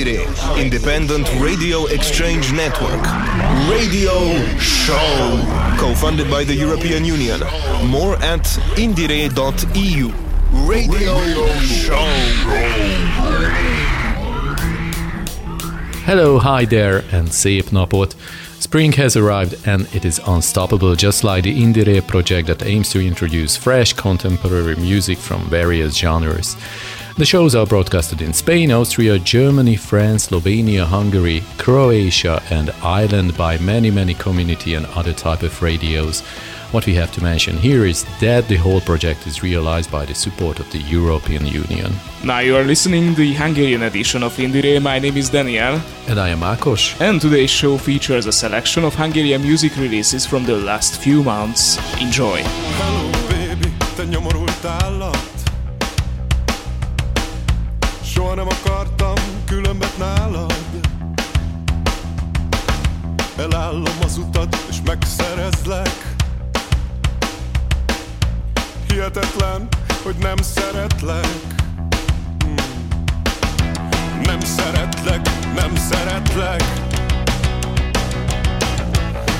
Indiere, independent radio exchange network. Radio Show, co-funded by the European Union. More at indiere.eu. Radio Show. Hello, hi there, and szép napot! Spring has arrived and it is unstoppable, just like the Indiere project that aims to introduce fresh contemporary music from various genres. The shows are broadcasted in Spain, Austria, Germany, France, Slovenia, Hungary, Croatia, and Ireland by many, many community and other type of radios. What we have to mention here is that the whole project is realized by the support of the European Union. Now you are listening the Hungarian edition of Indiere. My name is Daniel. And I am Akos. And today's show features a selection of Hungarian music releases from the last few months. Enjoy! Hello baby, te nyomorult állat Soha nem akartam különbet nálad. Elállom az utat és megszerezlek. Hihetetlen, hogy nem szeretlek. Hmm. Nem szeretlek, nem szeretlek.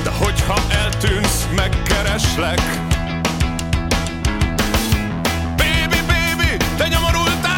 De hogyha eltűnsz, megkereslek. Baby, baby, te nyomorult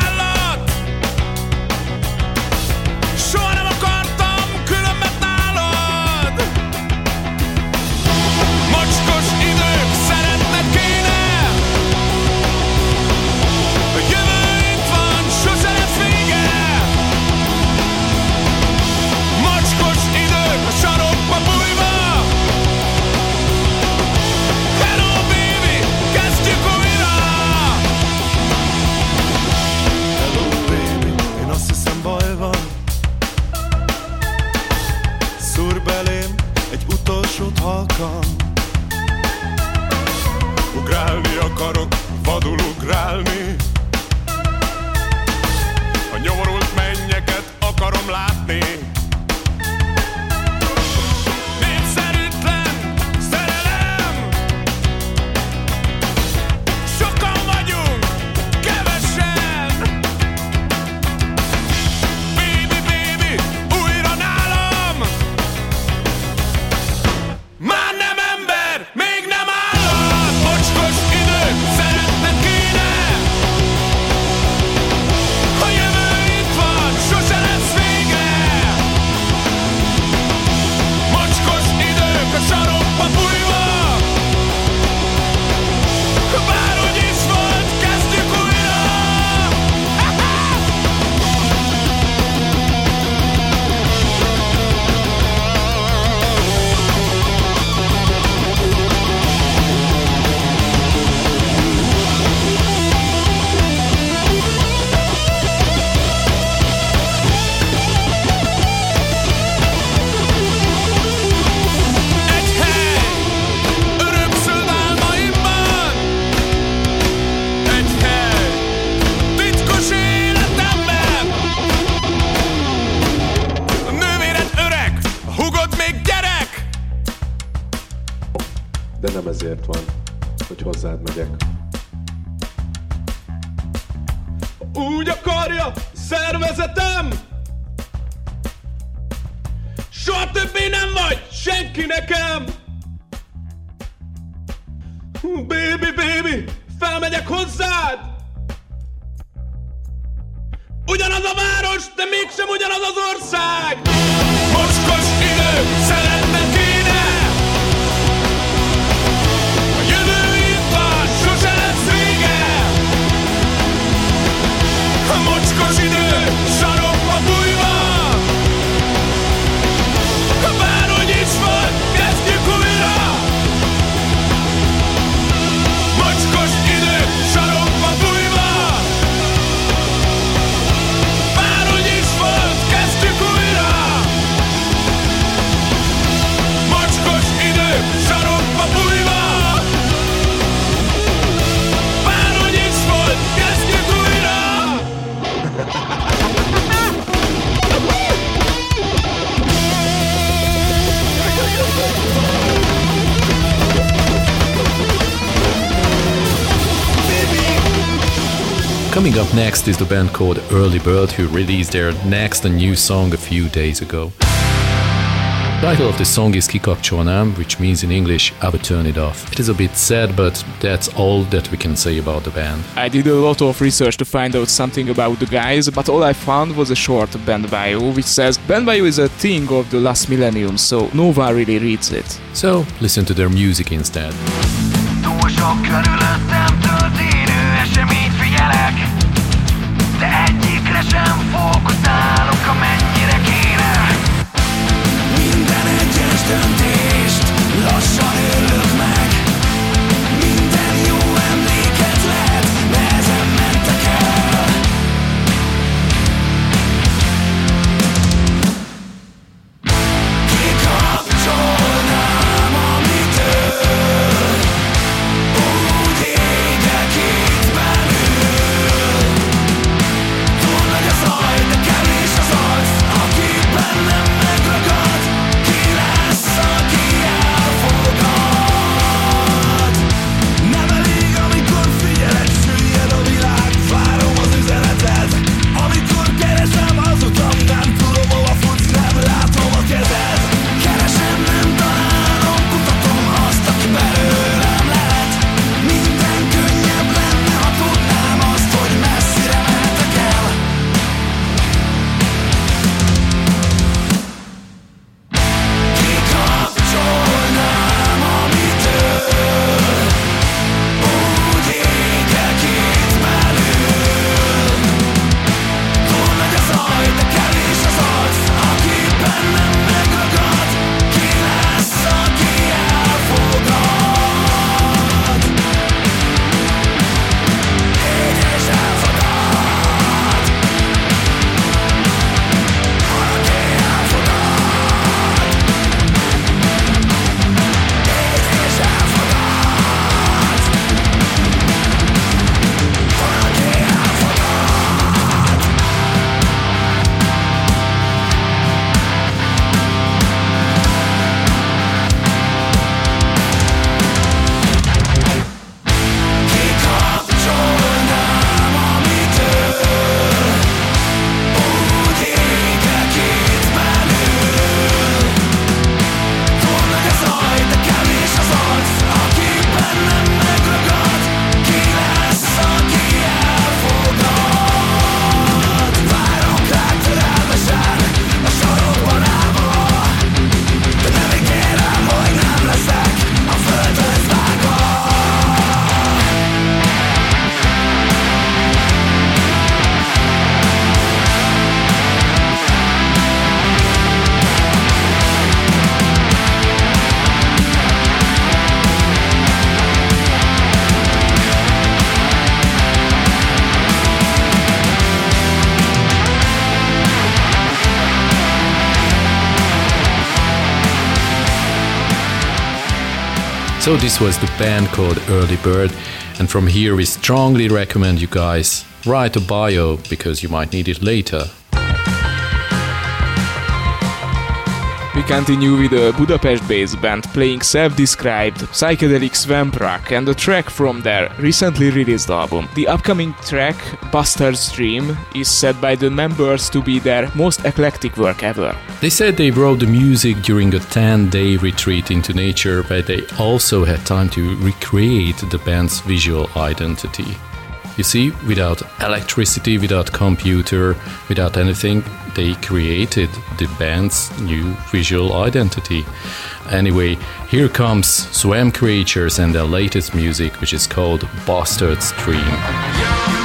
Coming up next is the band called Earlybird who released their next and new song a few days ago. The title of the song is Kikapcsolnám, which means in English, I would turn it off. It is a bit sad, but that's all that we can say about the band. I did a lot of research to find out something about the guys, but all I found was a short band bio, which says band bio is a thing of the last millennium, so no one really reads it. So, listen to their music instead. Fókuszálok, amennyire kéne. Minden egyes döntést So, this was the band called Earlybird, and from here we strongly recommend you guys write a bio because you might need it later. We continue with a Budapest-based band playing self-described psychedelic swamp rock and a track from their recently released album. The upcoming track, Bastard's Dream, is said by the members to be their most eclectic work ever. They said they wrote the music during a 10 day retreat into nature, but they also had time to recreate the band's visual identity. You see, without electricity, without computer, without anything, they created the band's new visual identity. Anyway, here comes Swamp Creatures and their latest music, which is called Bastard's Dream.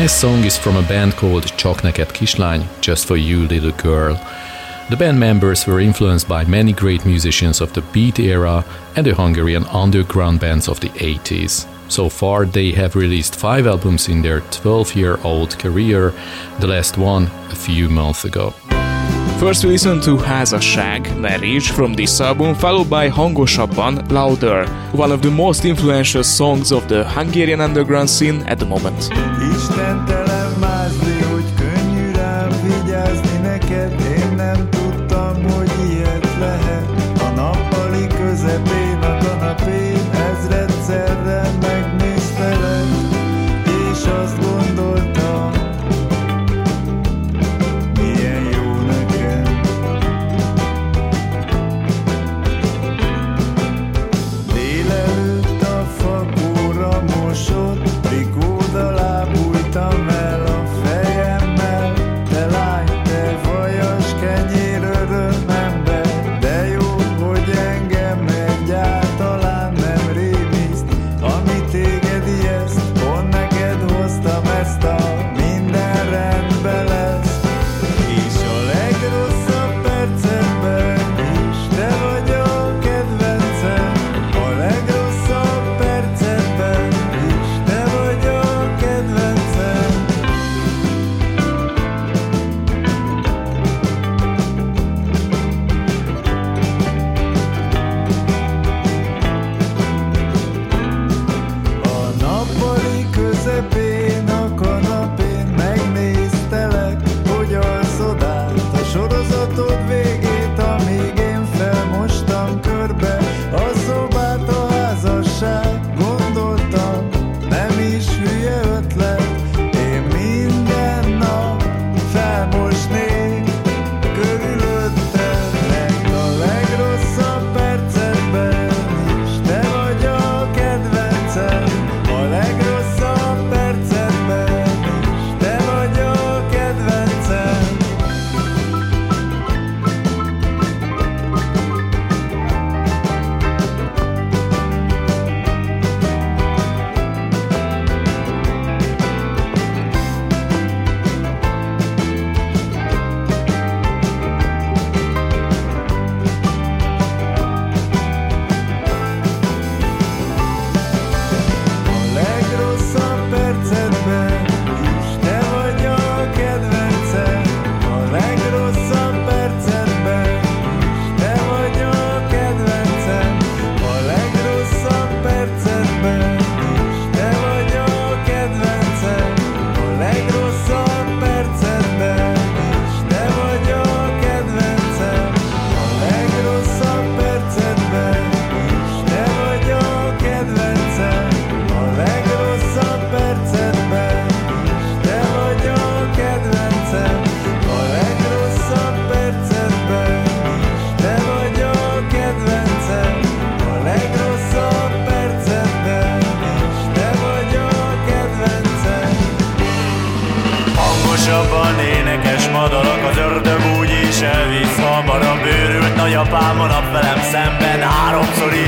Next song is from a band called Csak Neked Just For You Little Girl. The band members were influenced by many great musicians of the beat era and the Hungarian underground bands of the 80s. So far, they have released five albums in their 12 year old career, the last one a few months ago. First we listen to Házasság, Marriage from this album, followed by Hangosabban, Louder, one of the most influential songs of the Hungarian underground scene at the moment.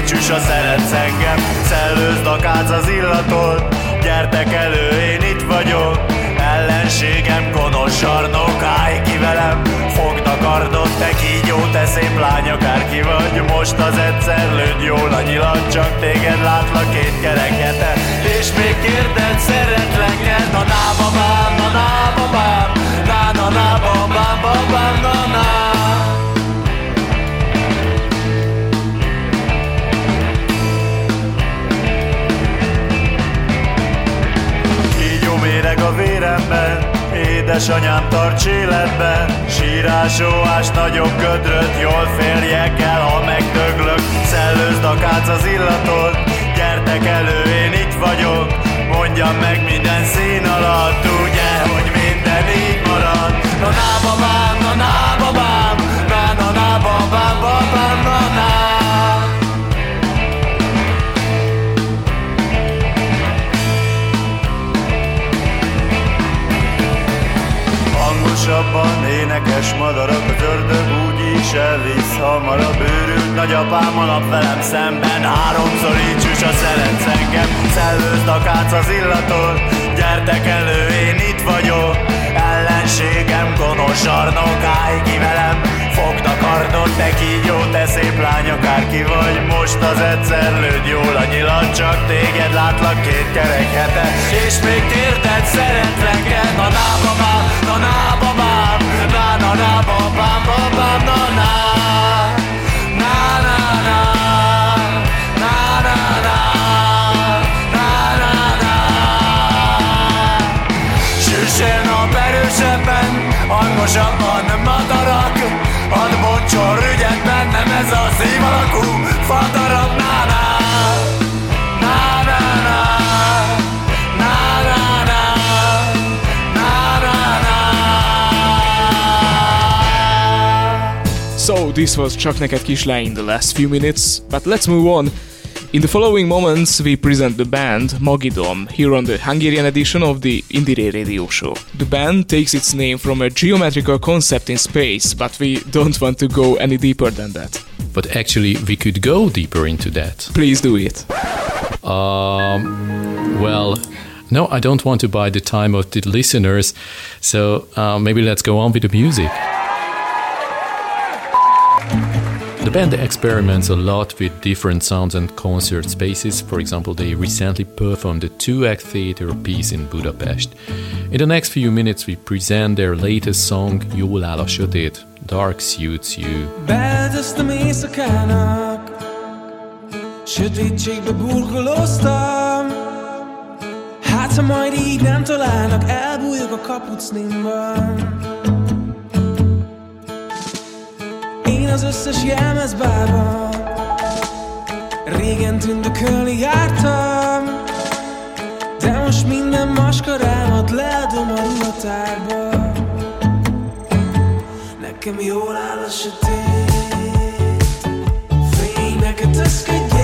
Csüss a szeretsz engem, szellőzd a kác az illatól Gyertek elő, én itt vagyok. Ellenségem konos sarnok, állj ki velem. Fognak ardot, te kígyó, te szép lány, akárki vagy. Most az egyszer lőd jól a nyilat, csak téged látlak két kerekete. És még kérded, szeretlek-e, na na ba bám, na na ba bám. Na na na ba bám, ba bám, na na. Édesanyám tarts életben. Sírásóás nagyobb gödröt Jól férjek el, ha megdöglök. Szellőzd a kác az illatot Gyertek elő, én itt vagyok. Mondjam meg minden szín alatt Ugye, hogy minden így marad. Na na babám, na na Hangosabban énekes madarak Az ördög úgy is elvisz hamarabb. Őrült nagyapám a velem szemben Háromszor így csúcs a szeretsz engem. Szellőzd a kác az illatot Gyere gyertek elő, én itt vagyok. Ellenségem gonosz zsarnok, állj ki velem Fognak kardot, te kígyó, te szép lány, akárki vagy Most az egyszer lőd jól a nyilat, csak téged látlak két kerek hete És még térted szeretlek el, na na babám, na na babám Na na na babám, babám, na na Na na na Na na na Na na Süssen nap erősebben, hangosabban madarak Bennem ez a szív alakú fadarab Na na Na na na Na na na Na na na So, this was Csaknekedkislány in the last few minutes, but let's move on. In the following moments, we present the band Magidom here on the Hungarian edition of the Indiere Radio Show. The band takes its name from a geometrical concept in space, but we don't want to go any deeper than that. But actually, we could go deeper into that. Please do it. Um, well, no, I don't want to buy the time of the listeners, so uh, maybe let's go on with the music. The band experiments a lot with different sounds and concert spaces. For example, they recently performed a two act theater piece in Budapest. In the next few minutes, we present their latest song, Jól áll a sötét, Dark Suits You. Beldöztem éjszakának Sötétségbe burkolóztam Hát, ha majd így nem találnak Elbújok a kapucnimban Az összes jelmezbában Régen tündökölni jártam De most minden maskarámat leadom a ruhatárba. Nekem jól áll a sötét Fényeket összkedjél Hadd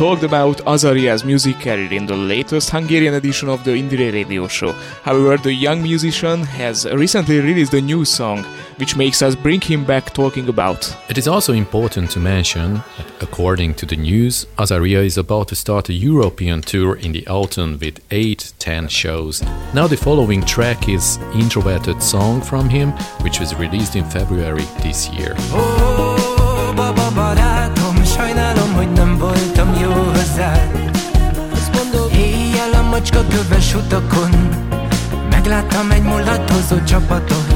talked about Azahriah's music career in the latest Hungarian edition of the Indiere radio show. However, the young musician has recently released a new song, which makes us bring him back talking about. It is also important to mention that, according to the news, Azahriah is about to start a European tour in the autumn with 8 10 shows. Now, the following track is Introverted Song from him, which was released in February this year. Ó, macska köves utakon. Megláttam egy mulatozó csapatot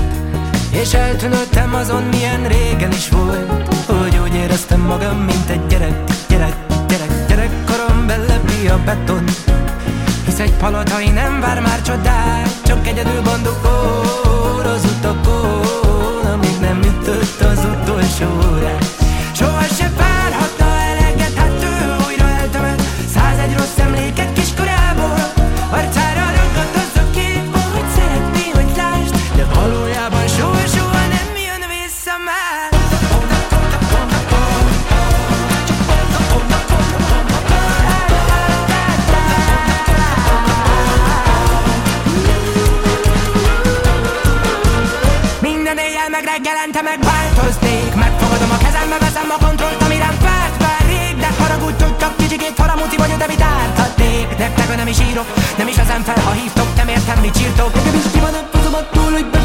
És eltűnődtem azon, milyen régen is volt. Hogy úgy éreztem magam, mint egy gyerek, gyerek, gyerek Gyerekkorom belepi a beton. Hisz egy palotai nem vár már csodát Csak egyedül bandukol az utakon Amíg nem ütött az utolsó órát meg reggelente megváltoznék. Megfogadom a kezembe, veszem a kontrollt, ami rám várt már rég De haragudj, tudtak kicsikét faramúci vagy, de mit árthatnék Nektek nem is írok, nem is vezem fel, ha hívtok Nem értem, mit csírtok Nekem is kivanatkozom attól, hogy be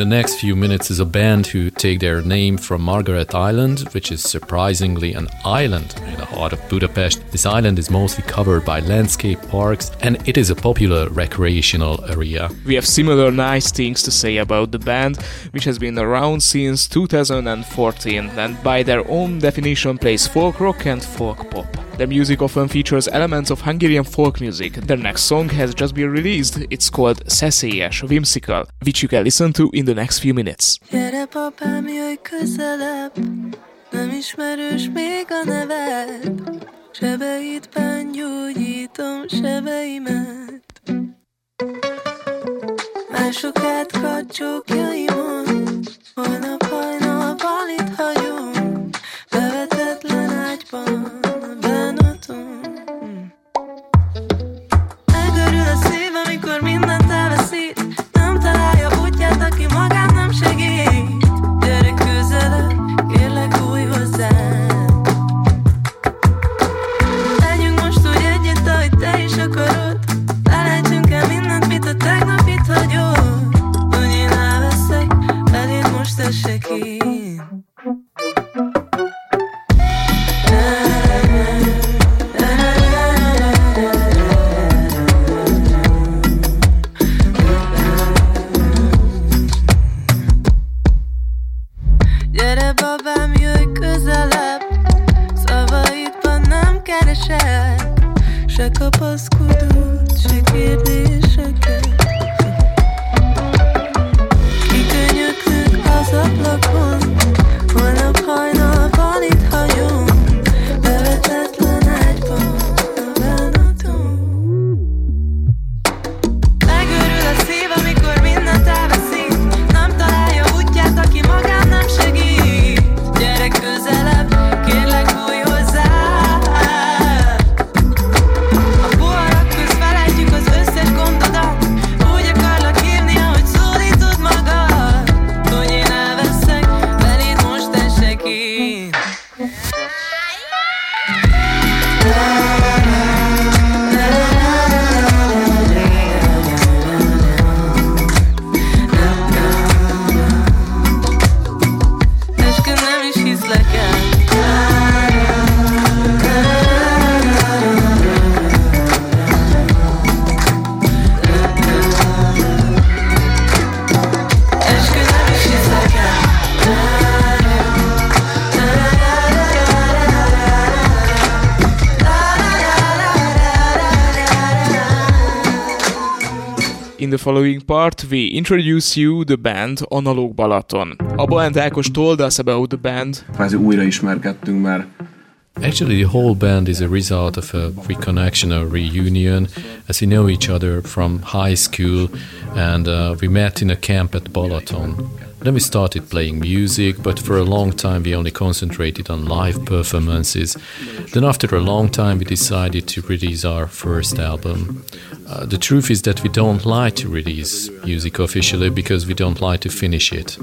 the next few minutes is a band who take their name from Margaret Island, which is surprisingly an island in the heart of Budapest. This island is mostly covered by landscape parks and it is a popular recreational area. We have similar nice things to say about the band, which has been around since 2014 and by their own definition plays folk rock and folk pop. Their music often features elements of Hungarian folk music. Their next song has just been released. It's called Szeszélyes, Whimsical, which you can listen to in the next few minutes. Nem ismerős még a neved Sebeidben gyógyítom sebeimet. Mások átkat csókjaimon Holnap hajnalban itt hagyom Bevetetlen ágyban bánatom part, we introduce you the band Analog Balaton. Abba and Ákos told us about the band. Kvázi újra ismerkedtünk, mert Actually, the whole band is a result of a reconnection or reunion, as we know each other from high school, and uh, we met in a camp at Balaton. Then we started playing music, but for a long time we only concentrated on live performances. Then, after a long time, we decided to release our first album. Uh, the truth is that we don't like to release music officially because we don't like to finish it.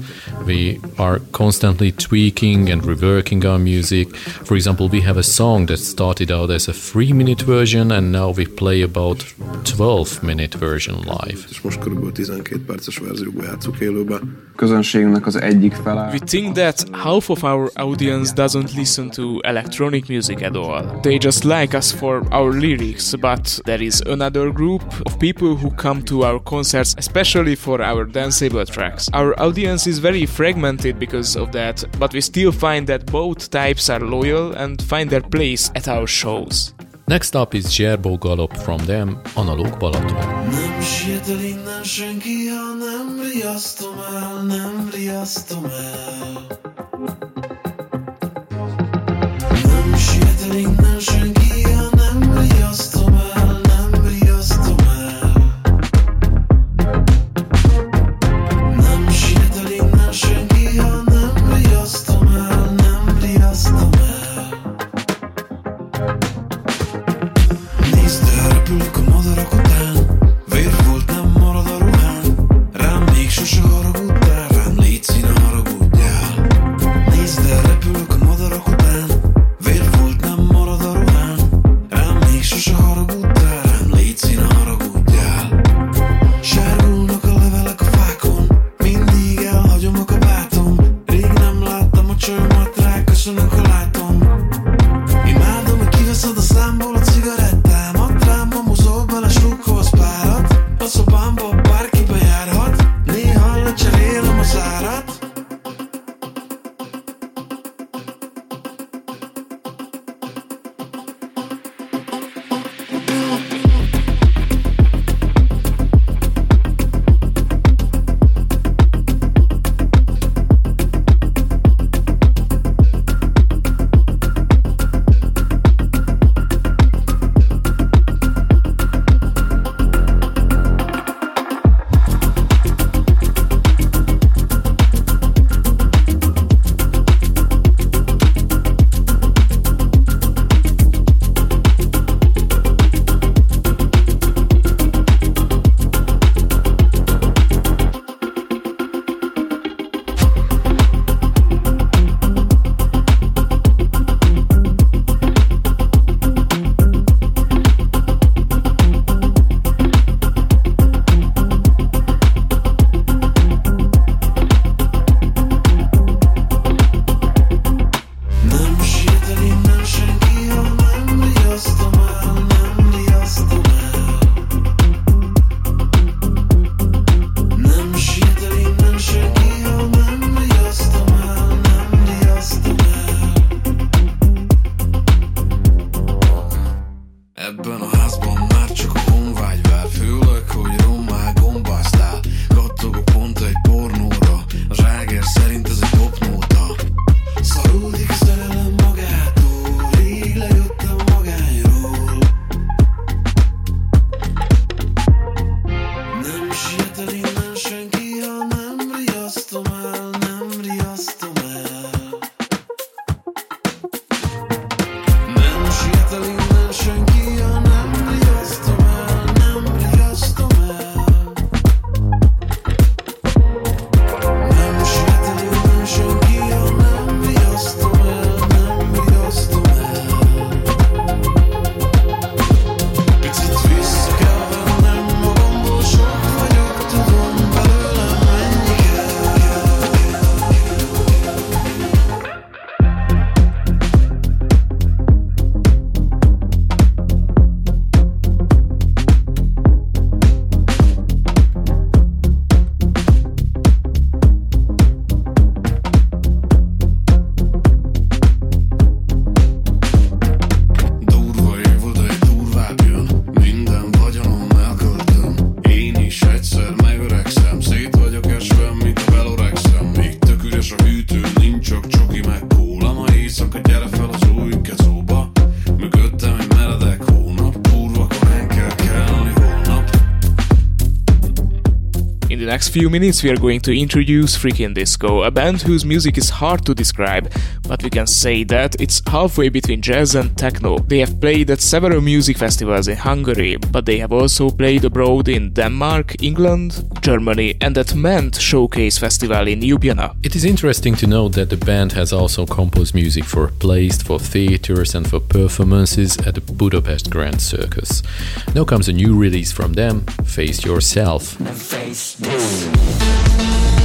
We are constantly tweaking and reworking our music. For example, we have a song that started out as a three minute version and now we play about 12 minute version live. és most körülbelül 12 perces verzióba játszuk élőbe. közönségünknek az egyik fele. We think that half of our audience doesn't listen to electronic music at all. They just like us for our lyrics, but there is another group of people who come to our concerts especially for our danceable tracks. Our audience is very fragmented because of that, but we still find that both types are loyal and find their place at our shows. Next up is Zserbo Galop from them, Analog Balaton. Nem siet el innen senki, ha nem riasztom el, nem riasztom el. Nem siet el innen senki, Ebben a házban few minutes, we are going to introduce Freakin' Disco, a band whose music is hard to describe, but we can say that it's halfway between jazz and techno. They have played at several music festivals in Hungary, but they have also played abroad in Denmark, England, Germany, and at Ment Showcase Festival in Ljubljana. It is interesting to note that the band has also composed music for plays, for theaters, and for performances at the Budapest Grand Circus. Now comes a new release from them, Face Yourself. Face this.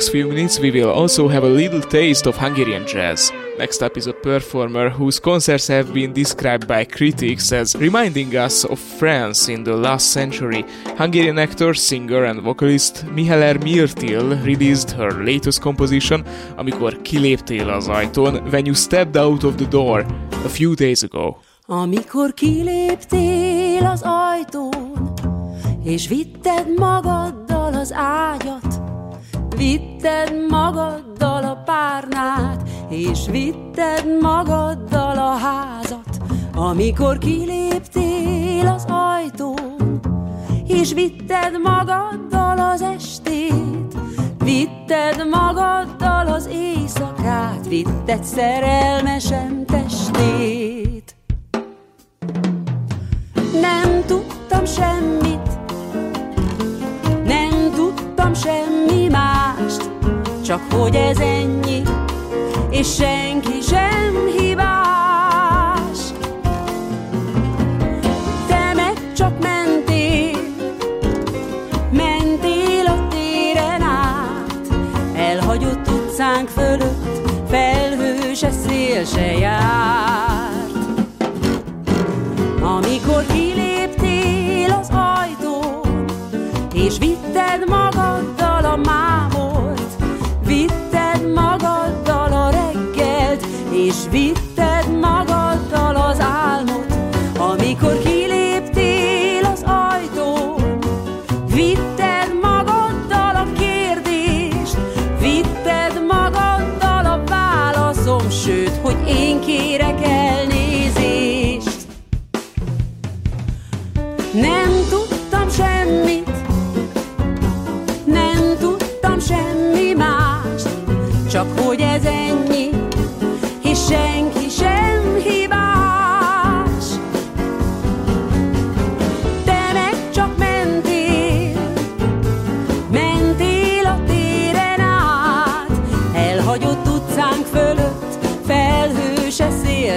Next few minutes, we will also have a little taste of Hungarian jazz. Next up is a performer whose concerts have been described by critics as reminding us of France in the last century. Hungarian actor, singer and vocalist Mihaler Mirtil released her latest composition, Amikor kiléptél az ajtón, When You Stepped Out of the Door, a few days ago. Amikor kiléptél az ajtón, és vitted magaddal az ágyat, vitted magaddal a párnát, és vitted magaddal a házat. Amikor kiléptél az ajtón, és vitted magaddal az estét, vitted magaddal az éjszakát, vitted szerelmesem testét. Nem tudtam semmit, csak hogy ez ennyi, és senki sem hibás. Te meg csak mentél, mentél a téren át, elhagyott utcánk fölött, felhő se szél se járt.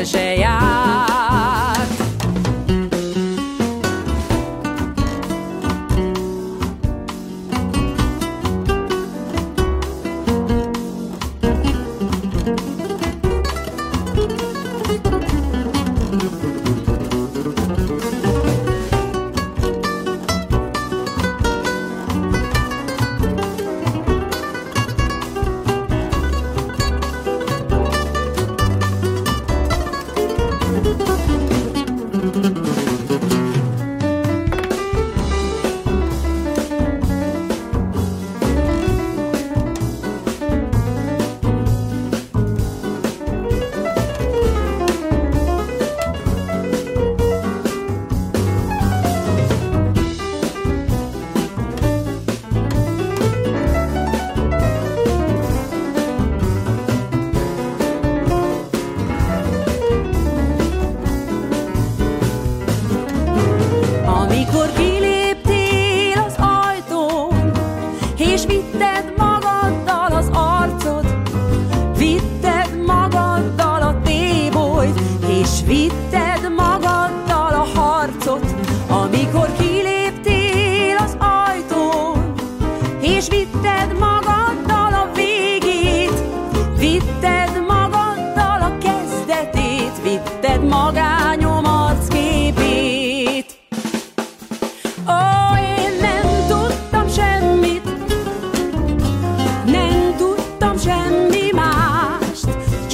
Se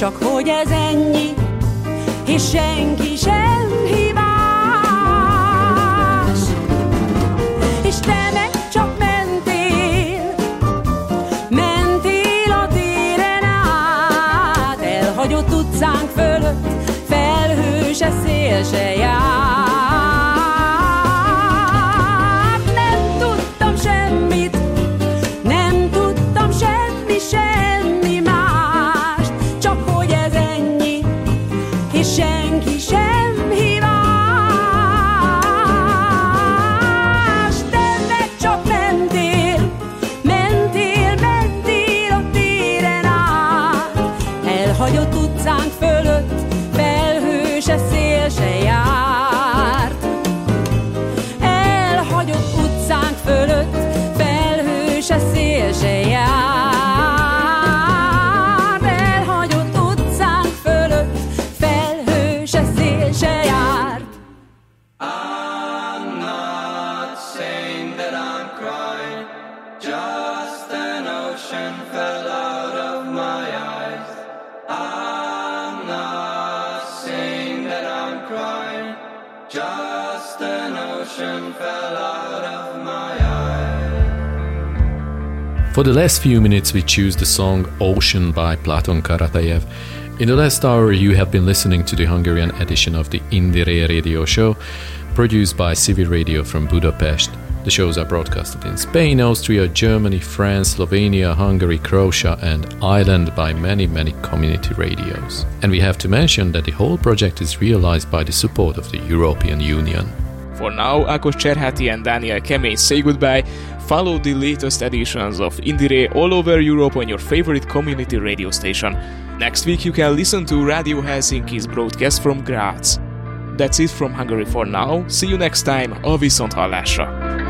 csak hogy ez ennyi, és senki An ocean fell out of my. For the last few minutes, we choose the song Ocean by Platon Karataev. In the last hour, you have been listening to the Hungarian edition of the Indiere radio show, produced by Civil Radio from Budapest. The shows are broadcasted in Spain, Austria, Germany, France, Slovenia, Hungary, Croatia, and Ireland by many, many community radios. And we have to mention that the whole project is realized by the support of the European Union. For now, Ákos Cserháti and Dániel Kemény say goodbye. Follow the latest editions of Indiere all over Europe on your favorite community radio station. Next week you can listen to Radio Helsinki's broadcast from Graz. That's it from Hungary for now. See you next time. A viszont hallásra!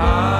I